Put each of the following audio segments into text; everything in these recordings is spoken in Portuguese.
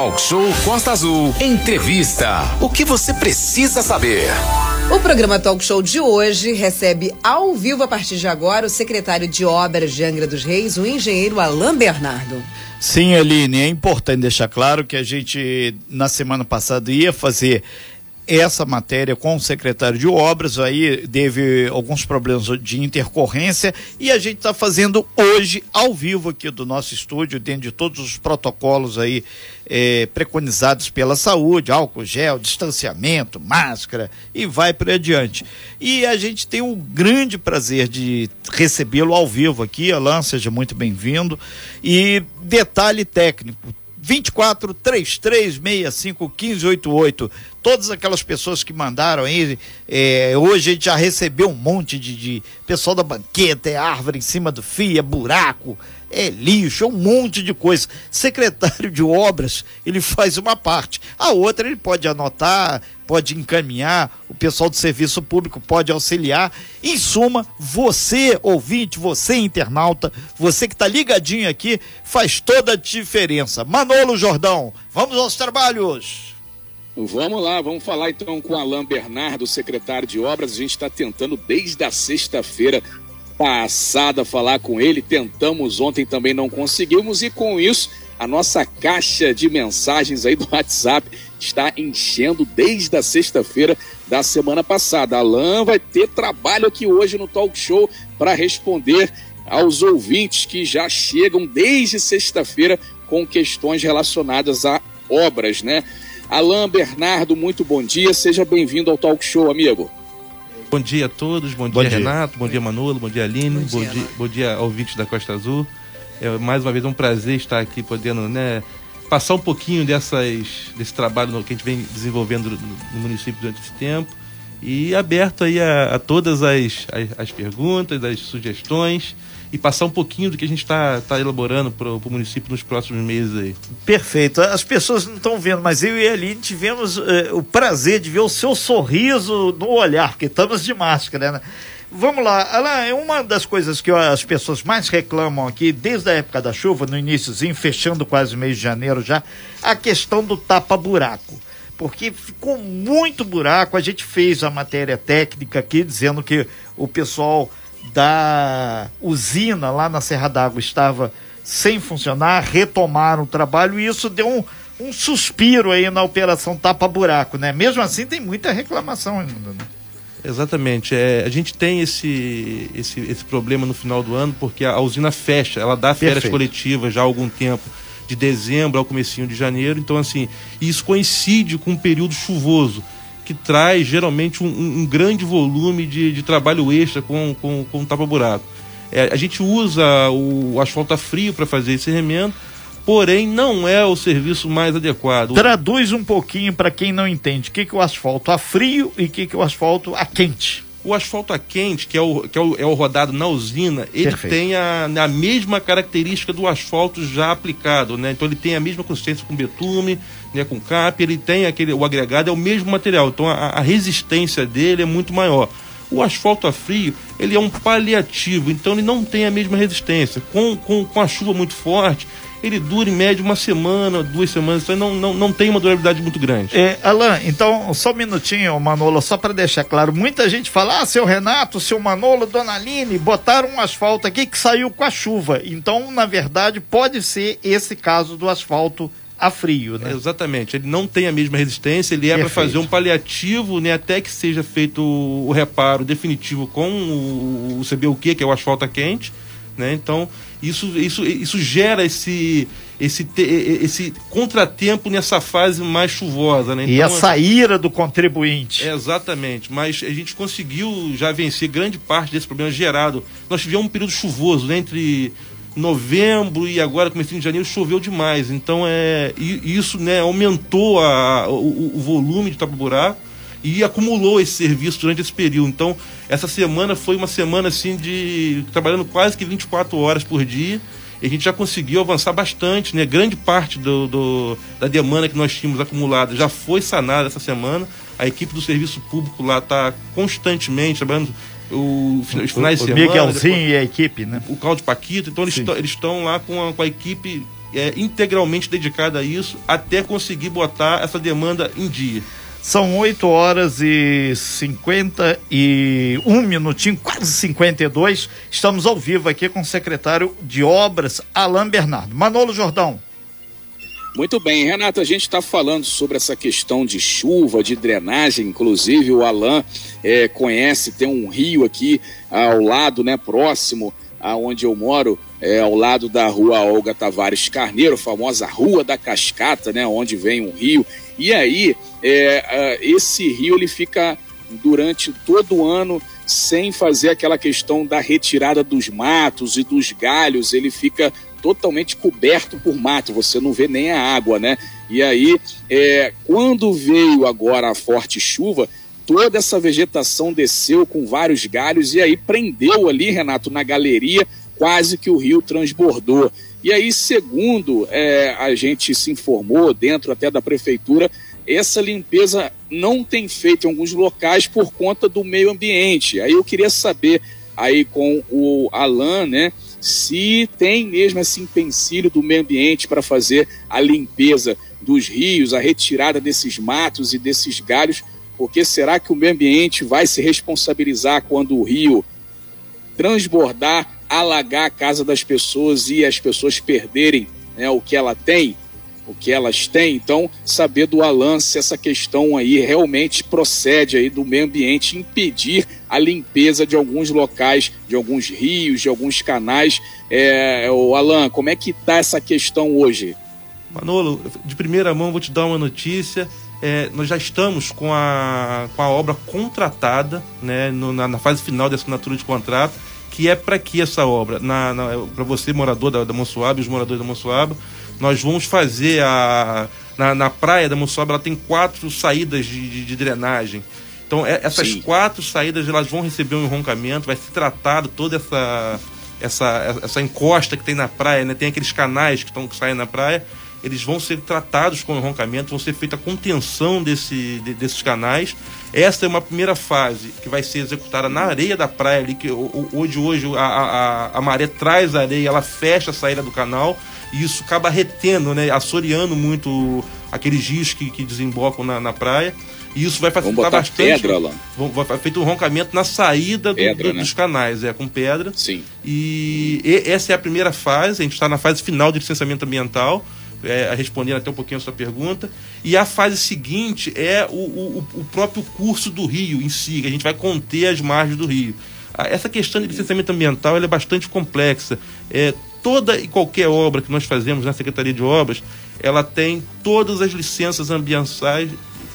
Talk Show Costa Azul. Entrevista. O que você precisa saber? O programa Talk Show de hoje recebe ao vivo a partir de agora o secretário de Obras de Angra dos Reis, o engenheiro Alain Bernardo. Sim, Aline, é importante deixar claro que a gente, na semana passada, ia fazer essa matéria com o secretário de obras, aí teve alguns problemas de intercorrência e a gente está fazendo hoje ao vivo aqui do nosso estúdio, dentro de todos os protocolos aí é, preconizados pela saúde, álcool gel, distanciamento, máscara e vai por adiante. E a gente tem o grande prazer de recebê-lo ao vivo aqui, Alain, seja muito bem-vindo. E detalhe técnico, 24 33 65 15 88. Todas aquelas pessoas que mandaram aí, é, hoje a gente já recebeu um monte de, de pessoal da banqueta, é árvore em cima do fio, é buraco, é lixo, é um monte de coisa. Secretário de obras, ele faz uma parte. A outra ele pode anotar, pode encaminhar, o pessoal do serviço público pode auxiliar. Em suma, você, ouvinte, você, internauta, você que está ligadinho aqui, faz toda a diferença. Manolo Jordão, vamos aos trabalhos. Vamos lá, vamos falar então com Alain Bernardo, secretário de obras. A gente está tentando desde a sexta-feira passada falar com ele. Tentamos ontem também não conseguimos e com isso a nossa caixa de mensagens aí do WhatsApp está enchendo desde a sexta-feira da semana passada. Alan vai ter trabalho aqui hoje no Talk Show para responder aos ouvintes que já chegam desde sexta-feira com questões relacionadas a obras, né? Alain Bernardo, muito bom dia, seja bem-vindo ao Talk Show, amigo. Bom dia a todos, bom, bom dia, dia, Renato, bom dia Manolo, bom dia Aline, bom, bom dia, bom dia ouvintes da Costa Azul. É mais uma vez um prazer estar aqui podendo né, passar um pouquinho dessas, desse trabalho que a gente vem desenvolvendo no município durante esse tempo. E aberto aí a, a todas as, as, as, perguntas, as sugestões e passar um pouquinho do que a gente está tá elaborando para o município nos próximos meses aí. Perfeito. As pessoas não estão vendo, mas eu e a Aline tivemos eh, o prazer de ver o seu sorriso no olhar, porque estamos de máscara, né? Vamos lá, Alain, uma das coisas que as pessoas mais reclamam aqui, desde a época da chuva, no iníciozinho, fechando quase mês de janeiro já, a questão do tapa-buraco. Porque ficou muito buraco, a gente fez a matéria técnica aqui dizendo que o pessoal da usina lá na Serra d'Água estava sem funcionar, retomaram o trabalho e isso deu um, um suspiro aí na operação tapa-buraco, né? Mesmo assim tem muita reclamação ainda, né? Exatamente. É, a gente tem esse, esse, esse problema no final do ano porque a, a usina fecha, ela dá férias Perfeito. coletivas já há algum tempo, de dezembro ao comecinho de janeiro. Então, assim, isso coincide com um período chuvoso que traz geralmente um, um grande volume de, de, trabalho extra com, com, com tapa-buraco. É, a gente usa o asfalto frio para fazer esse remendo, porém não é o serviço mais adequado. Traduz um pouquinho para quem não entende o que, que é o asfalto a frio e o que, que é o asfalto a quente. O asfalto a quente, que é o, que é o, é o rodado na usina, ele Perfeito. tem a, a mesma característica do asfalto já aplicado, né? Então ele tem a mesma consistência com betume, né, com cap, ele tem aquele, o agregado é o mesmo material, então a, a resistência dele é muito maior. O asfalto a frio, ele é um paliativo, então ele não tem a mesma resistência. Com, com, com a chuva muito forte, ele dura em média uma semana, duas semanas, então não, não, não tem uma durabilidade muito grande. É, Alain, então, só um minutinho, Manolo, só para deixar claro, muita gente fala, ah, seu Renato, seu Manolo, Dona Aline, botaram um asfalto aqui que saiu com a chuva. Então, na verdade, pode ser esse caso do asfalto a frio, né? É, exatamente, ele não tem a mesma resistência, ele é para fazer um paliativo, né, até que seja feito o reparo definitivo com o, o CBUQ, que é o asfalto quente, né? Então, isso, isso, isso gera esse, esse, esse contratempo nessa fase mais chuvosa. Né? Então, e essa ira do contribuinte. É, exatamente, mas a gente conseguiu já vencer grande parte desse problema gerado. Nós tivemos um período chuvoso né, entre novembro e agora começo de janeiro choveu demais. Então é isso né, aumentou a, o, o volume de tapa-buraco e acumulou esse serviço durante esse período. Então, essa semana foi uma semana assim de trabalhando quase que 24 horas por dia. E a gente já conseguiu avançar bastante, né? Grande parte do, do da demanda que nós tínhamos acumulada já foi sanada essa semana. A equipe do serviço público lá está constantemente trabalhando o, finais o, de semana. O Miguelzinho depois, e a equipe, né? O Claudio Paquito. Então, eles estão lá com a, com a equipe é, integralmente dedicada a isso até conseguir botar essa demanda em dia. São 8 horas e 51 minutinho, quase 52. Estamos ao vivo aqui com o secretário de Obras, Alain Bernardo. Manolo Jordão. Muito bem, Renato, a gente está falando sobre essa questão de chuva, de drenagem, inclusive o Alain é, conhece, tem um rio aqui ao lado, né, próximo aonde eu moro, é, ao lado da rua Olga Tavares Carneiro, famosa Rua da Cascata, né, onde vem um rio. E aí, é, esse rio ele fica durante todo o ano sem fazer aquela questão da retirada dos matos e dos galhos, ele fica totalmente coberto por mato, você não vê nem a água, né? E aí, é, quando veio agora a forte chuva, toda essa vegetação desceu com vários galhos e aí prendeu ali, Renato, na galeria, quase que o rio transbordou. E aí, segundo é, a gente se informou, dentro até da prefeitura, essa limpeza não tem feito em alguns locais por conta do meio ambiente. Aí eu queria saber aí com o Alan, né, se tem mesmo esse empecilho do meio ambiente para fazer a limpeza dos rios, a retirada desses matos e desses galhos, porque será que o meio ambiente vai se responsabilizar quando o rio transbordar, alagar a casa das pessoas e as pessoas perderem né, o que ela tem? O que elas têm. Então, saber do Alan se essa questão aí realmente procede aí do meio ambiente impedir a limpeza de alguns locais, de alguns rios, de alguns canais. É, o Alan, como é que está essa questão hoje? Manolo, de primeira mão vou te dar uma notícia. É, nós já estamos com a, com a obra contratada, né, no, na, na, fase final da assinatura de contrato, que é para que essa obra, para você, morador da, da Monsuaba, os moradores da Monsuaba, nós vamos fazer a. Na, na praia da Mussoba, ela tem quatro saídas de, de, de drenagem. Então, é, essas Sim. quatro saídas elas vão receber um enroncamento, vai ser tratado toda essa, essa, essa encosta que tem na praia, né? Tem aqueles canais que, estão que saem na praia, eles vão ser tratados com enroncamento, vão ser feita a contenção desse, de, desses canais. Essa é uma primeira fase que vai ser executada na areia da praia ali, que hoje, hoje a, a, a maré traz a areia, ela fecha a saída do canal e isso acaba retendo, né, assoreando muito aqueles rios que, que desembocam na, na praia. E isso vai facilitar bastante. pedra lá. Vai feito um roncamento na saída pedra, do, do, né? dos canais, é com pedra. Sim. E, e essa é a primeira fase. A gente está na fase final de licenciamento ambiental. É, respondendo até um pouquinho a sua pergunta. E a fase seguinte é o, o, o próprio curso do rio em si, que a gente vai conter as margens do rio. Essa questão de licenciamento ambiental é bastante complexa. É, toda e qualquer obra que nós fazemos na Secretaria de Obras, ela tem todas as licenças ambientais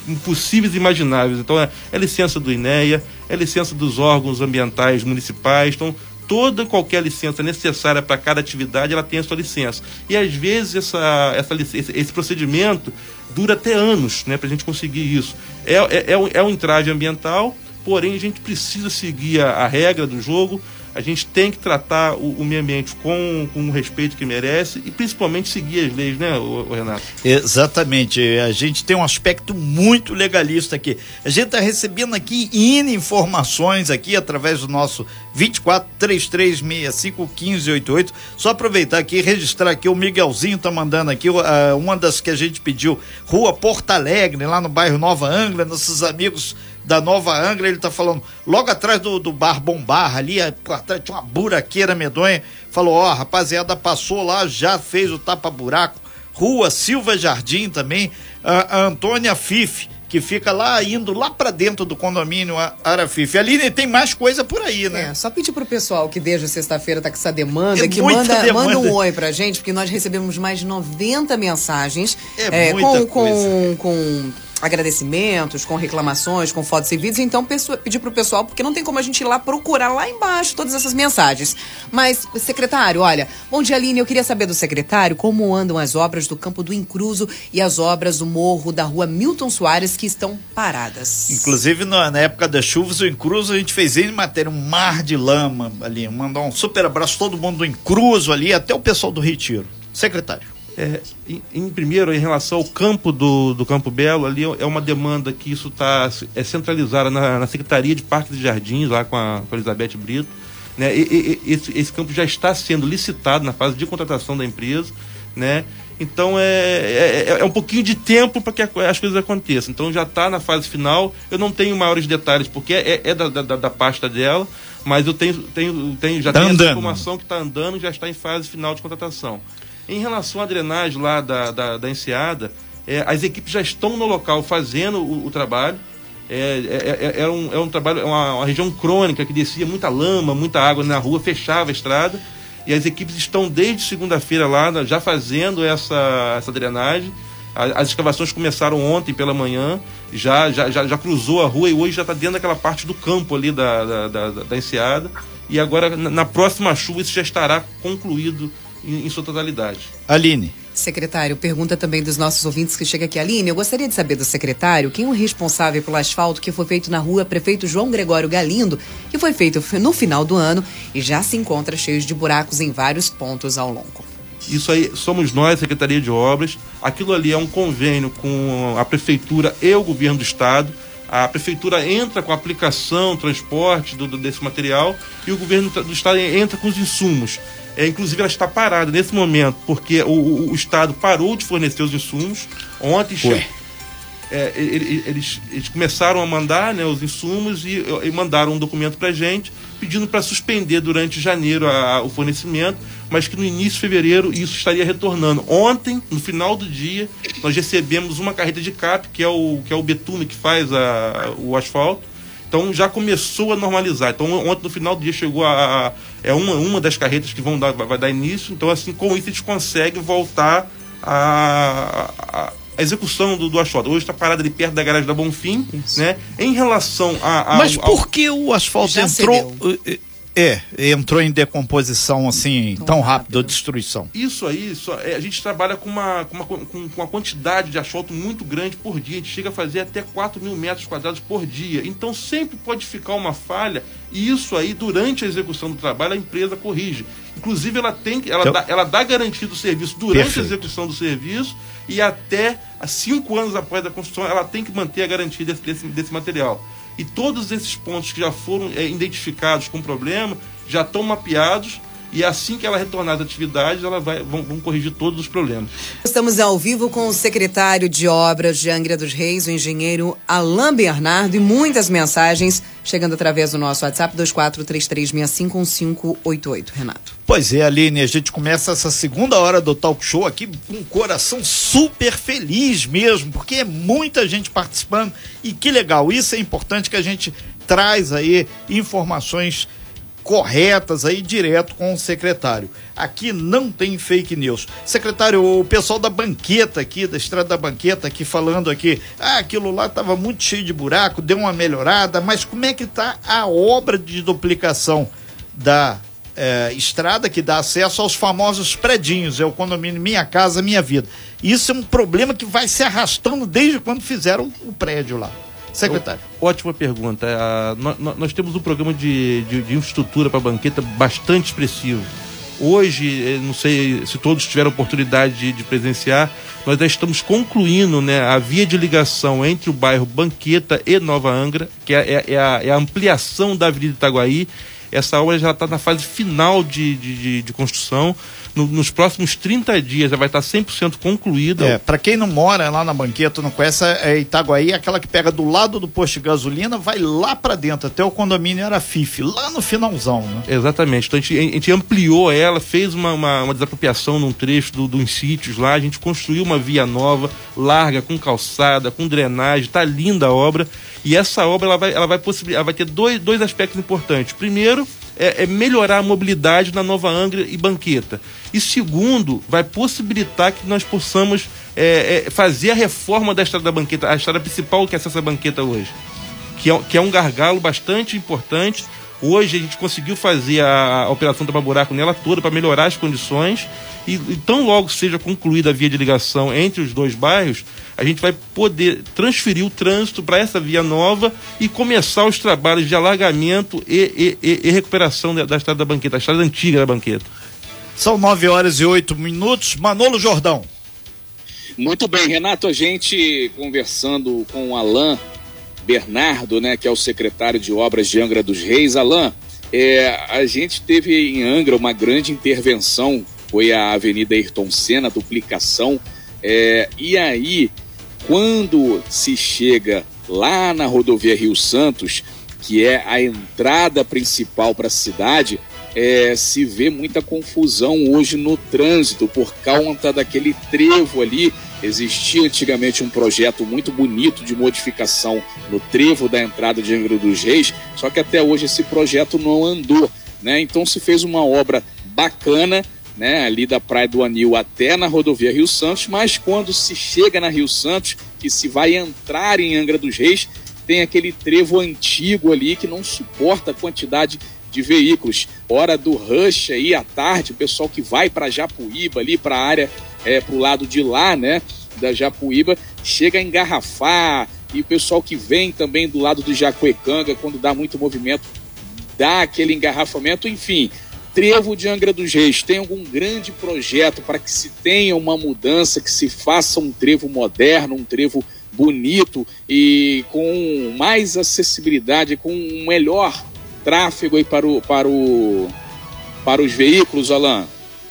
impossíveis e imagináveis. Então, é, é licença do INEA, é licença dos órgãos ambientais municipais. Então, toda qualquer licença necessária para cada atividade, ela tem a sua licença. E às vezes essa, essa, esse, procedimento dura até anos né, para a gente conseguir isso. É, é, é, um, é um entrave ambiental, porém a gente precisa seguir a, a regra do jogo a gente tem que tratar o, o meio ambiente com, com o respeito que merece e principalmente seguir as leis, né, Renato? Exatamente. A gente tem um aspecto muito legalista aqui. A gente está recebendo aqui in informações aqui através do nosso 24 3365 1588. Só aproveitar aqui e registrar aqui o Miguelzinho tá mandando aqui uh, uma das que a gente pediu, Rua Porto Alegre, lá no bairro Nova Angra, nossos amigos da Nova Angra, ele tá falando, logo atrás do, do bar Bombar, ali, atrás tinha uma buraqueira medonha, falou, ó, oh, rapaziada passou lá, já fez o tapa-buraco, Rua Silva Jardim também, a, a Antônia Fife, que fica lá indo lá para dentro do condomínio Arafife. Ali tem mais coisa por aí, né? É, só pedir pro pessoal que desde sexta-feira tá com essa demanda, é que manda, demanda. manda um oi pra gente, porque nós recebemos mais de 90 mensagens é, é, com, com, com agradecimentos, com reclamações, com fotos e vídeos. Então, pedir para o pessoal, porque não tem como a gente ir lá procurar lá embaixo todas essas mensagens. Mas, secretário, olha, bom dia, Aline. Eu queria saber do secretário como andam as obras do Campo do Incruso e as obras do morro da rua Milton Soares que estão paradas. Inclusive, na, época das chuvas, o Incruso a gente fez em matéria um mar de lama ali. Mandar um super abraço todo mundo do Incruso ali, até o pessoal do Retiro. Secretário. É, em, em, primeiro, em relação ao campo do, do Campo Belo, ali é uma demanda que isso está é centralizada na, na, Secretaria de Parques e Jardins, lá com a, com a Elizabeth Brito. Né? E, e, esse, esse, campo já está sendo licitado na fase de contratação da empresa. né? Então é, é, é, é um pouquinho de tempo para que as coisas aconteçam. Então já está na fase final. Eu não tenho maiores detalhes porque é, é da, da, da, pasta dela, mas eu tenho, tenho, tenho já tá tenho essa informação que está andando, já está em fase final de contratação. Em relação à drenagem lá da, da, da enseada, é, as equipes já estão no local fazendo o, o trabalho. É, é, é, é, um, é um trabalho, é uma, uma, região crônica que descia muita lama, muita água na rua, fechava a estrada. E as equipes estão desde segunda-feira lá já fazendo essa, essa drenagem. As escavações começaram ontem pela manhã, já, já, já, já cruzou a rua e hoje já está dentro daquela parte do campo ali da, da, da, da enseada. E agora, na próxima chuva, isso já estará concluído em, em sua totalidade. Aline. Secretário, pergunta também dos nossos ouvintes que chega aqui. Aline, eu gostaria de saber do secretário quem é o responsável pelo asfalto que foi feito na rua Prefeito João Gregório Galindo, que foi feito no final do ano e já se encontra cheio de buracos em vários pontos ao longo. Isso aí somos nós, Secretaria de Obras. Aquilo ali é um convênio com a Prefeitura e o Governo do Estado. A Prefeitura entra com a aplicação, transporte do, desse material e o Governo do Estado entra com os insumos. É, inclusive, ela está parada nesse momento, porque o, o, o Estado parou de fornecer os insumos. Ontem, é, eles, eles, começaram a mandar né, os insumos e, e mandaram um documento para a gente pedindo para suspender durante janeiro a, a, o fornecimento, mas que no início de fevereiro isso estaria retornando. Ontem, no final do dia, nós recebemos uma carreta de CAP, que é o, que é o betume que faz a, o asfalto, então já começou a normalizar. Então ontem no final do dia chegou a, a é uma, uma das carretas que vão dar, vai dar início. Então assim com isso a gente consegue voltar a, a, a execução do, do asfalto. Hoje está parado ali perto da garagem da Bonfim, isso. né? Em relação a, a Mas por que o asfalto entrou? É, entrou em decomposição assim tão, tão rápido, destruição. Isso aí, isso, é, a gente trabalha com uma, com, uma, com, com uma quantidade de asfalto muito grande por dia. A gente chega a fazer até 4 mil metros quadrados por dia. Então sempre pode ficar uma falha e isso aí, durante a execução do trabalho, a empresa corrige. Inclusive, ela tem ela, então, dá, ela dá garantia do serviço durante perfeito. a execução do serviço e até cinco anos após a construção, ela tem que manter a garantia desse, desse, desse material. E todos esses pontos que já foram é, identificados com problema já estão mapeados e assim que ela retornar às atividades, ela vai, vão, vão, corrigir todos os problemas. Estamos ao vivo com o secretário de Obras de Angra dos Reis, o engenheiro Alain Bernardo, e muitas mensagens chegando através do nosso WhatsApp 2433651588. Renato. Pois é, Aline, a gente começa essa segunda hora do talk show aqui com um coração super feliz mesmo, porque é muita gente participando e que legal. Isso é importante que a gente traz aí informações corretas aí direto com o secretário. Aqui não tem fake news. Secretário, o pessoal da banqueta aqui, da estrada da banqueta aqui falando aqui, ah, aquilo lá estava muito cheio de buraco, deu uma melhorada, mas como é que está a obra de duplicação da é, estrada que dá acesso aos famosos predinhos, é o condomínio Minha Casa Minha Vida. Isso é um problema que vai se arrastando desde quando fizeram o prédio lá. Secretário. Ótima pergunta. É, nós, temos um programa de, de, de infraestrutura para banqueta bastante expressivo. Hoje, eh, não sei se todos tiveram oportunidade de, de presenciar, nós já estamos concluindo né, a via de ligação entre o bairro Banqueta e Nova Angra, que é, é, é, a, é a, ampliação da Avenida Itaguaí. Essa obra já está na fase final de, de, de construção no, nos próximos 30 dias já vai estar 100% concluída. É, para quem não mora lá na banqueta, não conhece, é Itaguaí, aquela que pega do lado do posto de gasolina, vai lá para dentro, até o condomínio Arafife, lá no finalzão, né? Exatamente. Então a gente, a gente ampliou ela, fez uma, uma, uma desapropriação num trecho do, dos sítios lá, a gente construiu uma via nova, larga, com calçada, com drenagem, tá linda a obra. E essa obra ela vai, ela vai, possibilitar, ela vai ter dois, dois aspectos importantes. Primeiro, é, é, melhorar a mobilidade na Nova Angra e Banqueta. E segundo, vai possibilitar que nós possamos é, é, fazer a reforma da estrada da Banqueta, a estrada principal que acessa a Banqueta hoje, que é, que é um gargalo bastante importante. Hoje a gente conseguiu fazer a, a operação do buraco nela toda para melhorar as condições e, e tão logo seja concluída a via de ligação entre os dois bairros, a gente vai poder transferir o trânsito para essa via nova e começar os trabalhos de alargamento e, e, e recuperação da, da, estrada da banqueta, da estrada antiga da banqueta. São nove horas e oito minutos. Manolo Jordão. Muito bem, Renato, a gente conversando com o Alain Bernardo, né, que é o secretário de obras de Angra dos Reis. Alain, é, a gente teve em Angra uma grande intervenção foi a Avenida Ayrton Senna, duplicação. É, e aí, quando se chega lá na rodovia Rio Santos, que é a entrada principal para a cidade, é, se vê muita confusão hoje no trânsito por conta daquele trevo ali. Existia antigamente um projeto muito bonito de modificação no trevo da entrada de Angra dos Reis, só que até hoje esse projeto não andou. Né? Então se fez uma obra bacana né, ali da Praia do Anil até na rodovia Rio Santos, mas quando se chega na Rio Santos, que se vai entrar em Angra dos Reis, tem aquele trevo antigo ali que não suporta a quantidade de veículos. Hora do rush aí à tarde, o pessoal que vai para Japuíba ali para a área é, para o lado de lá, né, da Japuíba, chega a engarrafar e o pessoal que vem também do lado do Jacuecanga, quando dá muito movimento, dá aquele engarrafamento, enfim. Trevo de Angra dos Reis tem algum grande projeto para que se tenha uma mudança, que se faça um trevo moderno, um trevo bonito e com mais acessibilidade, com um melhor tráfego aí para, o, para, o, para os veículos, Alain?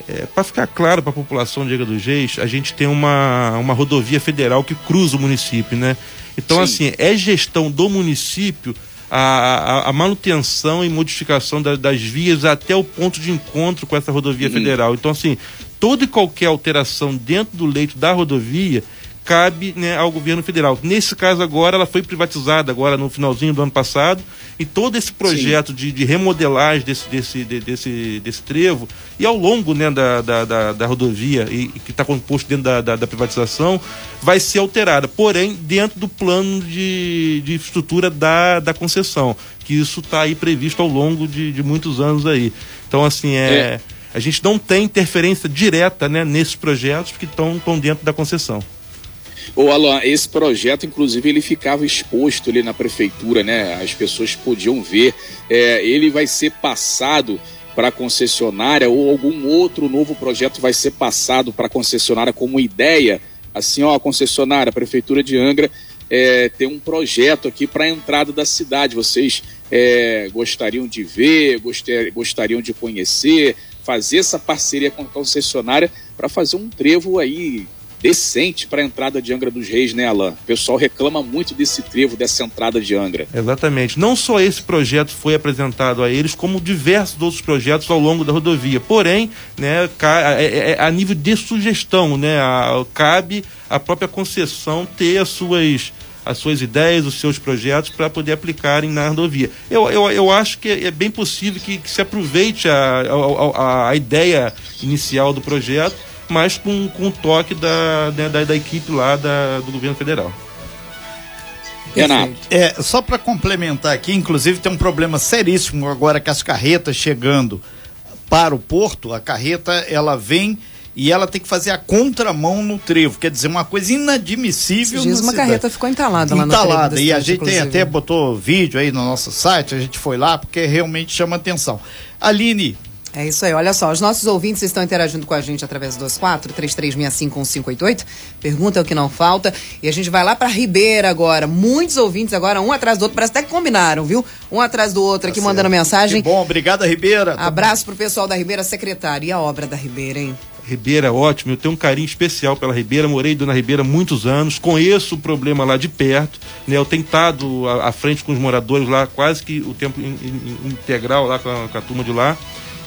É, para ficar claro para a população de Angra dos Reis, a gente tem uma, uma rodovia federal que cruza o município, né? Então, Sim. assim, é gestão do município a, a, a manutenção e modificação da, das vias até o ponto de encontro com essa rodovia uhum. federal. Então, assim, toda e qualquer alteração dentro do leito da rodovia cabe né, ao governo federal. Nesse caso agora, ela foi privatizada agora no finalzinho do ano passado e todo esse projeto de, de, remodelagem desse, desse, de, desse, desse trevo e ao longo né, da, da, da, da rodovia e, que está composto dentro da, da, da, privatização vai ser alterada, porém dentro do plano de, de estrutura da, da concessão, que isso está aí previsto ao longo de, de muitos anos aí. Então, assim, é... é. A gente não tem interferência direta né, nesses projetos que estão dentro da concessão. Ô Alan, esse projeto, inclusive, ele ficava exposto ali na prefeitura, né? As pessoas podiam ver. É, ele vai ser passado para a concessionária ou algum outro novo projeto vai ser passado para a concessionária como ideia. Assim, ó, a concessionária, a prefeitura de Angra é, tem um projeto aqui para a entrada da cidade. Vocês é, gostariam de ver, gostariam de conhecer, fazer essa parceria com a concessionária para fazer um trevo aí decente para a entrada de Angra dos Reis, né, Alain? O pessoal reclama muito desse trevo, dessa entrada de Angra. Exatamente. Não só esse projeto foi apresentado a eles, como diversos outros projetos ao longo da rodovia. Porém, né, é, é, a nível de sugestão, né, a, cabe a própria concessão ter as suas as suas ideias, os seus projetos para poder aplicarem na rodovia. Eu, eu, eu acho que é bem possível que, que se aproveite a, a, a, ideia inicial do projeto mas com, com o toque da, né, da, da, equipe lá da, do governo federal. Renato. É, só para complementar aqui, inclusive tem um problema seríssimo agora que as carretas chegando para o porto, a carreta ela vem e ela tem que fazer a contramão no trevo, quer dizer, uma coisa inadmissível. Diz uma cidade. carreta ficou entalada lá no Entalada, e a gente inclusive. tem até botou vídeo aí no nosso site, a gente foi lá porque realmente chama atenção. Aline, é isso aí. Olha só, os nossos ouvintes estão interagindo com a gente através dos 4 3365 Pergunta é o que não falta. E a gente vai lá para Ribeira agora. Muitos ouvintes agora, um atrás do outro. Parece até que combinaram, viu? Um atrás do outro aqui tá mandando mensagem. Que bom, obrigada, Ribeira. Abraço pro pessoal da Ribeira Secretária. E a obra da Ribeira, hein? Ribeira, ótimo. Eu tenho um carinho especial pela Ribeira. Morei na Ribeira há muitos anos. Conheço o problema lá de perto. Né? Eu tenho estado à, à frente com os moradores lá, quase que o tempo in, in, integral lá com a, com a turma de lá.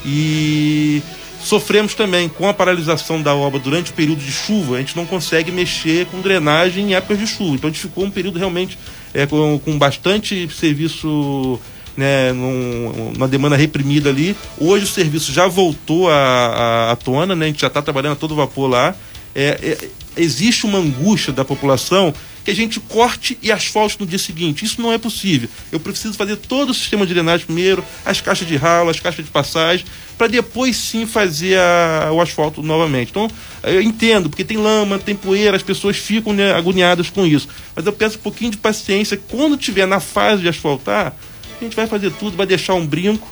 E sofremos também com a paralisação da obra durante o período de chuva, a gente não consegue mexer com drenagem em épocas de chuva. Então a gente ficou um período realmente é, com, com bastante serviço né, num, uma demanda reprimida ali. Hoje o serviço já voltou à, à, à tona, né, a gente já está trabalhando a todo vapor lá. É, é, existe uma angústia da população que a gente corte e asfalte no dia seguinte. Isso não é possível. Eu preciso fazer todo o sistema de drenagem primeiro, as caixas de ralo, as caixas de passagem, para depois sim fazer a, o asfalto novamente. Então, eu entendo, porque tem lama, tem poeira, as pessoas ficam né, agoniadas com isso. Mas eu peço um pouquinho de paciência. Quando tiver na fase de asfaltar, a gente vai fazer tudo, vai deixar um brinco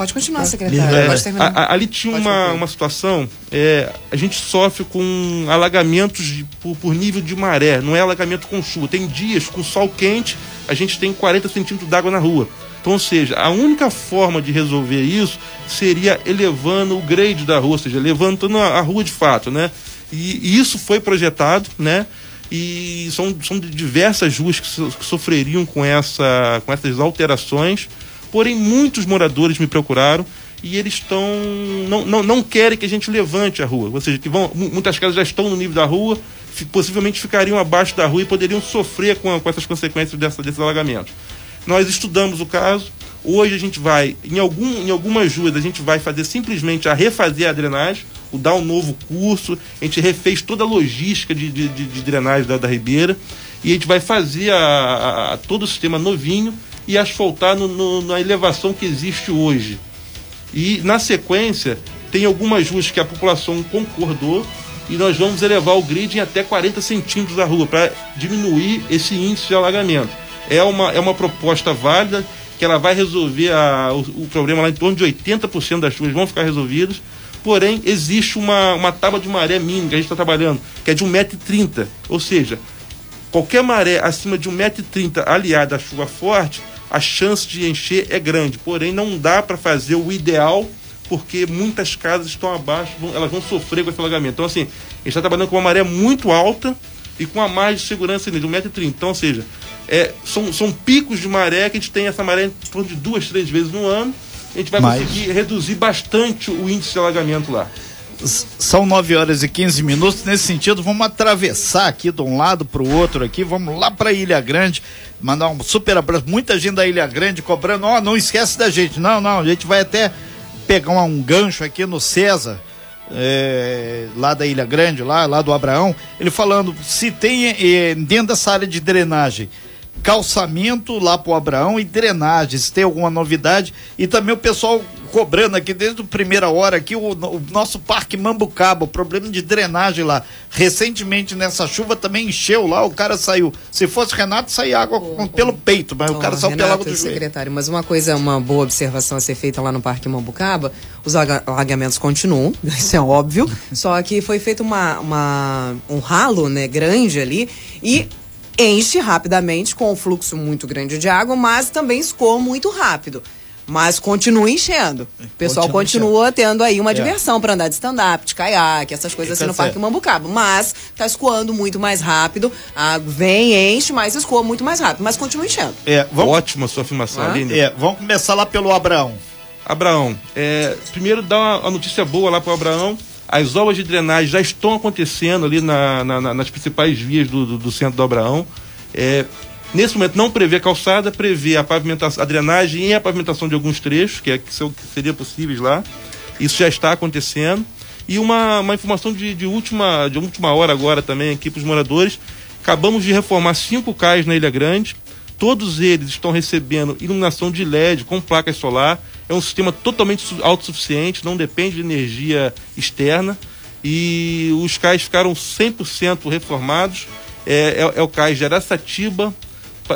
Pode continuar, secretário. É, Pode terminar. A, ali tinha uma, uma situação, é, a gente sofre com alagamentos de, por, por, nível de maré, não é alagamento com chuva. Tem dias com sol quente, a gente tem 40 centímetros d'água na rua. Então, ou seja, a única forma de resolver isso seria elevando o grade da rua, ou seja, levantando a, a rua de fato, né? E, e, isso foi projetado, né? E são, são diversas ruas que, so, que sofreriam com, essa, com essas alterações. Porém, muitos moradores me procuraram e eles estão não, não, não querem que a gente levante a rua, ou seja, que vão, muitas casas já estão no nível da rua, possivelmente ficariam abaixo da rua e poderiam sofrer com, com essas consequências dessa, desses alagamentos. Nós estudamos o caso. Hoje a gente vai, em, algum, em algumas ruas, a gente vai fazer simplesmente a refazer a drenagem, o dar um novo curso. A gente refez toda a logística de, de, de, de drenagem da, da Ribeira. E a gente vai fazer a, a, a todo o sistema novinho e asfaltar no, no, na elevação que existe hoje. E na sequência, tem algumas ruas que a população concordou e nós vamos elevar o grid em até 40 centímetros da rua para diminuir esse índice de alagamento. É uma, é uma proposta válida que ela vai resolver a, o, o, problema lá em torno de 80% das chuvas vão ficar resolvidas. Porém, existe uma, uma tábua de maré mínima que a gente está trabalhando, que é de 1,30m. Ou seja, qualquer maré acima de 1,30m aliada à chuva forte, a chance de encher é grande. Porém, não dá para fazer o ideal porque muitas casas estão abaixo, elas vão sofrer com esse alagamento. Então, assim, a gente está trabalhando com uma maré muito alta e com a margem de segurança de 1,30m. Então, ou seja, é, são, são picos de maré que a gente tem essa maré em torno de duas, três vezes no ano. A gente vai Mas... conseguir reduzir bastante o índice de alagamento lá. São 9 horas e 15 minutos. Nesse sentido, vamos atravessar aqui de um lado para o outro aqui. Vamos lá para Ilha Grande. Mandar um super abraço. Muita gente da Ilha Grande cobrando. Ó, oh, não esquece da gente. Não, não. A gente vai até pegar um, gancho aqui no César. É, lá da Ilha Grande, lá, lá do Abraão, ele falando se tem é, dentro dessa área de drenagem calçamento lá pro Abraão e drenagem, se tem alguma novidade. E também o pessoal cobrando aqui desde a primeira hora aqui o, o, nosso parque Mambucaba, o problema de drenagem lá. Recentemente nessa chuva também encheu lá, o cara saiu. Se fosse Renato, saía água oh, com, oh. pelo peito, mas oh, o cara saiu pela água do joelho. secretário, mas uma coisa, uma boa observação a ser feita lá no parque Mambucaba, os alagamentos continuam, isso é óbvio, só que foi feito uma, uma, um ralo, né, grande ali e enche rapidamente com um fluxo muito grande de água, mas também escoa muito rápido. Mas continua enchendo. O pessoal continua, continua tendo aí uma é. diversão para andar de stand-up, de caiaque, essas coisas assim no Parque Mambucaba. Mas tá escoando muito mais rápido. A água vem, enche, mas escoa muito mais rápido. Mas continua enchendo. É, vamos... Ótima sua afirmação, ah? Aline. É, vamos começar lá pelo Abraão. Abraão, é, primeiro dá uma, uma notícia boa lá pro Abraão. As obras de drenagem já estão acontecendo ali na, na, nas principais vias do, do, do centro do Abraão. É, nesse momento não prevê calçada, prevê a pavimentação, a drenagem e a pavimentação de alguns trechos, que, é, que, são, que seria possíveis lá. Isso já está acontecendo. E uma, uma informação de, de, última, de última hora agora também aqui para os moradores. Acabamos de reformar cinco cais na Ilha Grande. Todos eles estão recebendo iluminação de LED com placas solar é um sistema totalmente autossuficiente, não depende de energia externa. E os cais ficaram 100% reformados. É, é, é, o cais de Araçatiba,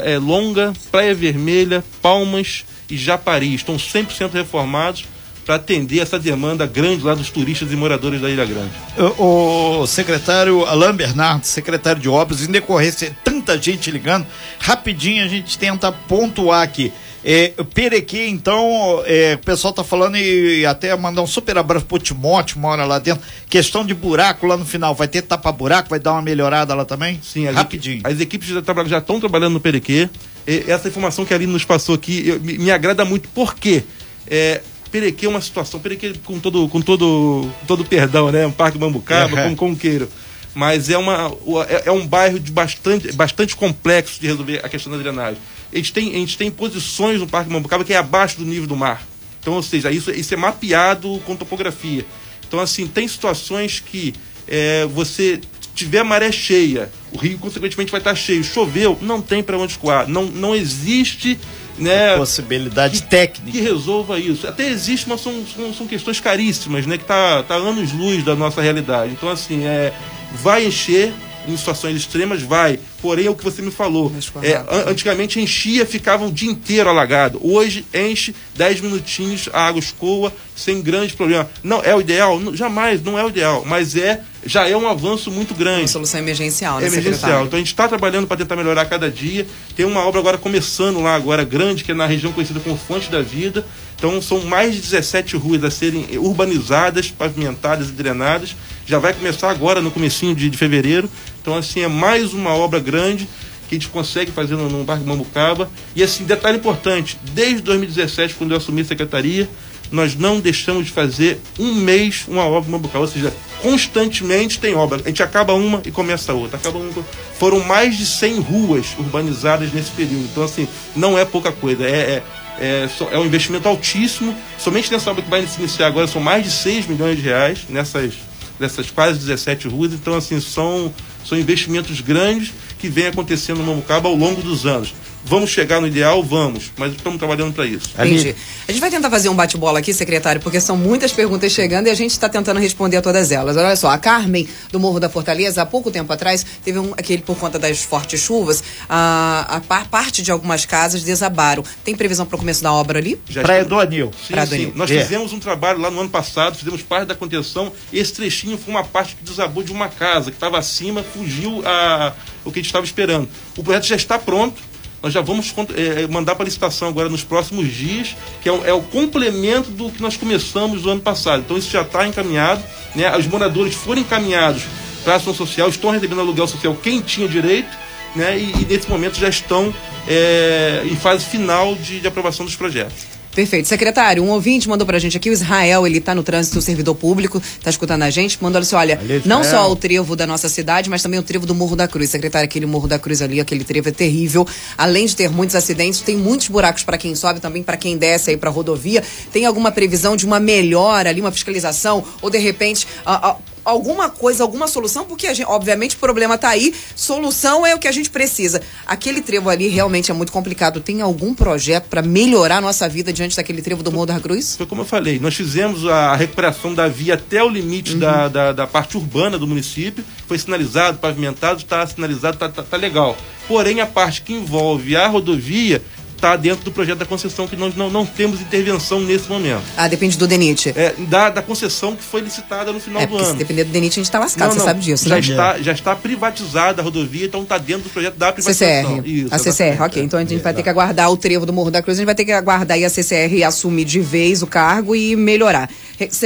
é, Longa, Praia Vermelha, Palmas e Japari. Estão 100% reformados para atender essa demanda grande lá dos turistas e moradores da Ilha Grande. O, o secretário Alain Bernardo, secretário de obras, em decorrência de tanta gente ligando, rapidinho a gente tenta pontuar aqui. É, Perequê, então, é, o pessoal tá falando e até mandar um super abraço pro Timóteo, mora lá dentro. Questão de buraco lá no final, vai ter tapa-buraco, vai dar uma melhorada lá também? Sim, as rapidinho. As equipes já estão trabalhando no Perequê. E, essa informação que a Aline nos passou aqui eu, me, me, agrada muito, por quê? É, Perequê é uma situação, Perequê com todo, com todo, todo perdão, né? Um parque Bambucaba, é. como, como queiro. Mas é, uma, é, é um bairro de bastante, bastante complexo de resolver a questão da drenagem a gente tem, a gente tem posições no Parque Mambucaba que é abaixo do nível do mar. Então, ou seja, isso, isso é mapeado com topografia. Então, assim, tem situações que é, você tiver maré cheia, o rio, consequentemente, vai estar cheio. Choveu, não tem para onde escoar. Não, não existe né, possibilidade que, técnica que resolva isso. Até existe, mas são, são, são, questões caríssimas, né, que tá, tá anos luz da nossa realidade. Então, assim, é, vai encher, em situações extremas, vai. Porém, é o que você me falou. É, antigamente enchia, ficava o dia inteiro alagado. Hoje enche 10 minutinhos, a água escoa, sem grande problema. Não é o ideal? Não, jamais, não é o ideal. Mas é, já é um avanço muito grande. Uma solução emergencial, né, emergencial. secretário? Então a gente está trabalhando para tentar melhorar cada dia. Tem uma obra agora começando lá agora grande, que é na região conhecida como Fonte da Vida. Então são mais de 17 ruas a serem urbanizadas, pavimentadas e drenadas. Já vai começar agora no comecinho de, de fevereiro. Então assim é mais uma obra grande que a gente consegue fazer no, no Parque Mambucaba. E assim, detalhe importante, desde 2017, quando eu assumi a secretaria, nós não deixamos de fazer um mês uma obra Mambucaba, ou seja, constantemente tem obra. A gente acaba uma e começa outra. Acaba uma... Foram mais de 100 ruas urbanizadas nesse período. Então, assim, não é pouca coisa. É, é, é, é um investimento altíssimo. Somente nessa obra que vai se iniciar agora são mais de 6 milhões de reais nessas, nessas quase 17 ruas. Então, assim, são, são investimentos grandes que vêm acontecendo no Mambucaba ao longo dos anos. Vamos chegar no ideal? Vamos, mas estamos trabalhando para isso. Entendi. A gente vai tentar fazer um bate-bola aqui, secretário, porque são muitas perguntas chegando e a gente está tentando responder a todas elas. Olha só, a Carmen, do Morro da Fortaleza, há pouco tempo atrás, teve um, aquele, por conta das fortes chuvas, a, a parte de algumas casas desabaram. Tem previsão para o começo da obra ali? Já Praia do Anil. Sim, Praia sim. Anil. Nós é. fizemos um trabalho lá no ano passado, fizemos parte da contenção. Esse trechinho foi uma parte que desabou de uma casa que estava acima, fugiu a, o que a gente estava esperando. O projeto já está pronto nós já vamos é, mandar para licitação agora nos próximos dias, que é o, é o, complemento do que nós começamos no ano passado. Então isso já está encaminhado, né? Os moradores foram encaminhados para ação social, estão recebendo aluguel social quem tinha direito, né? E, e nesse momento já estão é, em fase final de, de aprovação dos projetos. Perfeito. Secretário, um ouvinte mandou pra gente aqui, o Israel, ele tá no trânsito, servidor público, tá escutando a gente, mandou assim, olha, não só o trevo da nossa cidade, mas também o trevo do Morro da Cruz. Secretário, aquele Morro da Cruz ali, aquele trevo é terrível. Além de ter muitos acidentes, tem muitos buracos para quem sobe, também para quem desce aí pra rodovia. Tem alguma previsão de uma melhora ali, uma fiscalização, ou de repente, a, a, alguma coisa, alguma solução, porque gente, obviamente o problema está aí, solução é o que a gente precisa. Aquele trevo ali realmente é muito complicado. Tem algum projeto para melhorar a nossa vida diante daquele trevo do Morro da Cruz? Foi como eu falei, nós fizemos a recuperação da via até o limite uhum. da, da, da, parte urbana do município, foi sinalizado, pavimentado, está sinalizado, está tá, tá legal. Porém, a parte que envolve a rodovia está dentro do projeto da concessão, que nós não, não temos intervenção nesse momento. Ah, depende do DENIT. É, da, da concessão que foi licitada no final é, do ano. Se depender do DENIT, a gente está lascado, não, você sabe disso, já né? Está, já está privatizada a rodovia, então está dentro do projeto da privatização. CCR. Isso, a CCR, ok. Então a gente é, vai ter que aguardar o trevo do Morro da Cruz, a gente vai ter que aguardar aí a CCR assumir de vez o cargo e melhorar.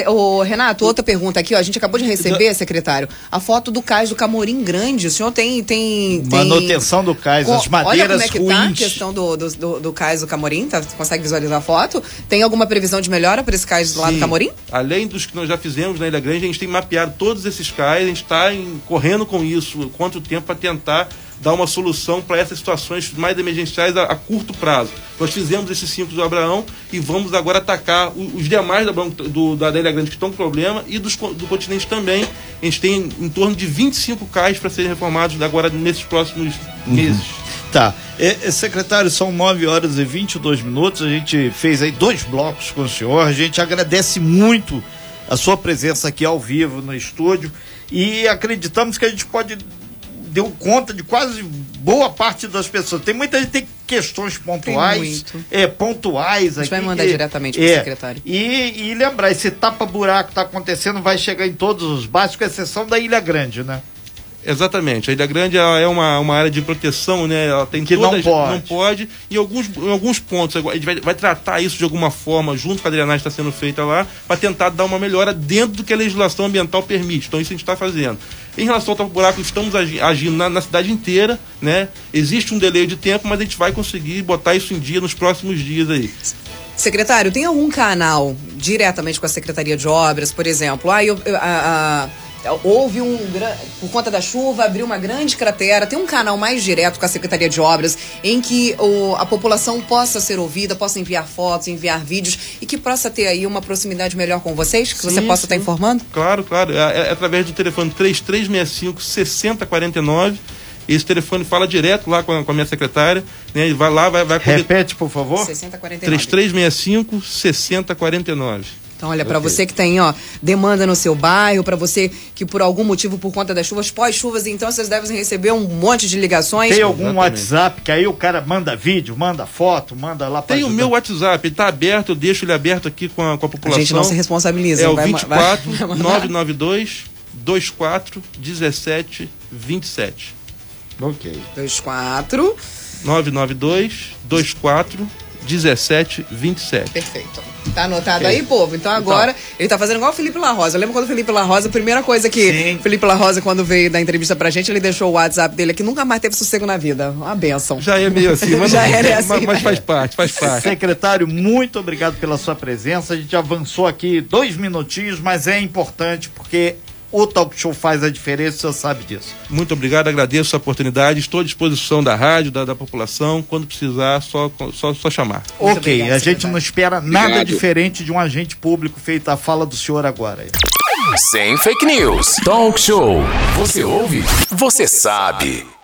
Ô, Renato, outra pergunta aqui, ó. A gente acabou de receber, secretário, a foto do cais do Camorim Grande. O senhor tem. tem, tem... Manutenção do cais, as madeiras Olha como é que ruins. tá a questão do, do, do, do cais do Camorim, tá? Você consegue visualizar a foto? Tem alguma previsão de melhora para esse cais do lado do Camorim? Além dos que nós já fizemos na Ilha Grande, a gente tem mapeado todos esses cais, a gente está correndo com isso, quanto tempo para tentar dar uma solução para essas situações mais emergenciais a, a, curto prazo. Nós fizemos esse simples do Abraão e vamos agora atacar os, os demais da, do, da Ilha Grande que estão com problema e dos, do continente também. A gente tem em torno de 25 cais para serem reformados agora nesses próximos uhum. meses. Tá. É, secretário, são 9 horas e 22 minutos. A gente fez aí dois blocos com o senhor. A gente agradece muito a sua presença aqui ao vivo no estúdio e acreditamos que a gente pode deu conta de quase boa parte das pessoas. Tem muita gente tem questões pontuais. É, pontuais. A gente vai mandar que, diretamente para o é, secretário. E, e lembrar, esse tapa-buraco que está acontecendo vai chegar em todos os bairros, com exceção da Ilha Grande, né? Exatamente. A Ilha Grande é uma, uma área de proteção, né? Ela tem que todas, não pode. Não pode. Em alguns, em alguns pontos, a gente vai, vai tratar isso de alguma forma, junto com a drenagem que está sendo feita lá, para tentar dar uma melhora dentro do que a legislação ambiental permite. Então, isso a gente está fazendo. Em relação ao tapa-buraco, estamos agindo na, na, cidade inteira, né? Existe um delay de tempo, mas a gente vai conseguir botar isso em dia nos próximos dias aí. Secretário, tem algum canal diretamente com a Secretaria de Obras, por exemplo? Ah, eu, a, a houve um por conta da chuva abriu uma grande cratera tem um canal mais direto com a secretaria de obras em que o, a população possa ser ouvida possa enviar fotos enviar vídeos e que possa ter aí uma proximidade melhor com vocês que sim, você possa estar informando claro claro é, é, através do telefone 3365 6049 esse telefone fala direto lá com a, com a minha secretária, né? Vai lá, vai, vai Repete, por favor. 6049. 3365 6049. Então, olha, para você que tem, ó, demanda no seu bairro, para você que por algum motivo, por conta das chuvas, pós-chuvas, então vocês devem receber um monte de ligações. Tem algum Exatamente. WhatsApp que aí o cara manda vídeo, manda foto, manda lá para Tem ajudar. o meu WhatsApp, ele tá aberto, eu deixo ele aberto aqui com a, com a população. A gente não se responsabiliza. É o 24 vai, vai 992 24 17 27. Ok. 24. 992 24 17 27. Perfeito. Tá anotado aí, povo? Então agora ele tá fazendo igual o Felipe La Rosa. Lembra quando o Felipe La Rosa, a primeira coisa que Sim. o Felipe La Rosa, quando veio dar entrevista pra gente, ele deixou o WhatsApp dele aqui, nunca mais teve sossego na vida. Uma benção. Já é meio assim, mas, Já não- era assim. mas, mas faz parte, faz parte. Secretário, muito obrigado pela sua presença. A gente avançou aqui dois minutinhos, mas é importante porque o talk show faz a diferença, você sabe disso. Muito obrigado, agradeço a oportunidade. Estou à disposição da rádio, da, da população. Quando precisar, só, só, só chamar. Muito ok, obrigado, a gente não espera nada Obrigado. diferente de um agente público feito a fala do senhor agora. Sem fake news. Talk show. Você ouve? Você sabe.